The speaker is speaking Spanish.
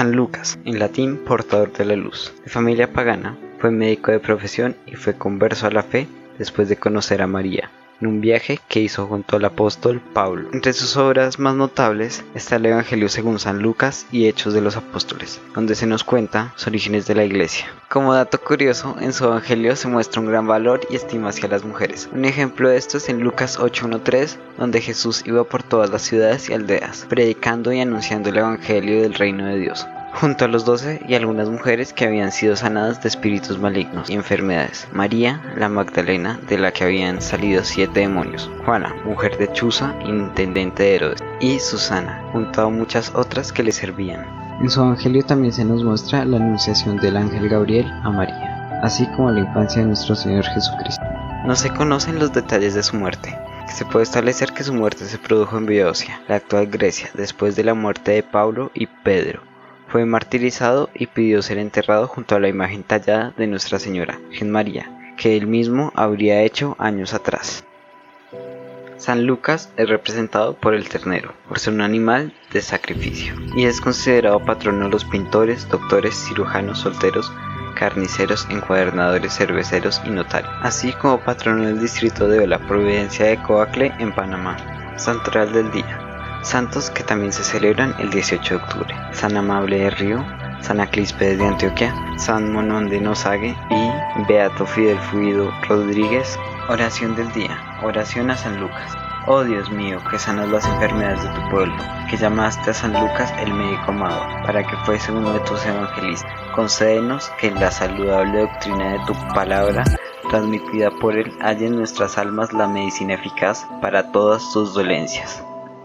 San Lucas, en latín portador de la luz. De familia pagana, fue médico de profesión y fue converso a la fe después de conocer a María, en un viaje que hizo junto al apóstol Pablo. Entre sus obras más notables está el Evangelio según San Lucas y Hechos de los Apóstoles, donde se nos cuenta los orígenes de la iglesia. Como dato curioso, en su Evangelio se muestra un gran valor y estima hacia las mujeres. Un ejemplo de esto es en Lucas 8.1.3, donde Jesús iba por todas las ciudades y aldeas, predicando y anunciando el Evangelio del reino de Dios junto a los doce y algunas mujeres que habían sido sanadas de espíritus malignos y enfermedades. María, la Magdalena, de la que habían salido siete demonios. Juana, mujer de Chuza, intendente de Herodes. Y Susana, junto a muchas otras que le servían. En su evangelio también se nos muestra la anunciación del ángel Gabriel a María, así como la infancia de nuestro Señor Jesucristo. No se conocen los detalles de su muerte. Se puede establecer que su muerte se produjo en Beocia, la actual Grecia, después de la muerte de Pablo y Pedro, fue martirizado y pidió ser enterrado junto a la imagen tallada de Nuestra Señora, Gen María, que él mismo habría hecho años atrás. San Lucas es representado por el ternero, por ser un animal de sacrificio, y es considerado patrono de los pintores, doctores, cirujanos, solteros, carniceros, encuadernadores, cerveceros y notarios, así como patrono del distrito de la Providencia de Coacle en Panamá. Santoral del Día santos que también se celebran el 18 de octubre. San Amable de Río, San Aclispe de Antioquia, San Monón de Nosague y Beato Fidel Fluido Rodríguez. Oración del día, oración a San Lucas. Oh Dios mío, que sanas las enfermedades de tu pueblo, que llamaste a San Lucas el médico amado, para que fuese uno de tus evangelistas. Concédenos que la saludable doctrina de tu palabra, transmitida por él, haya en nuestras almas la medicina eficaz para todas tus dolencias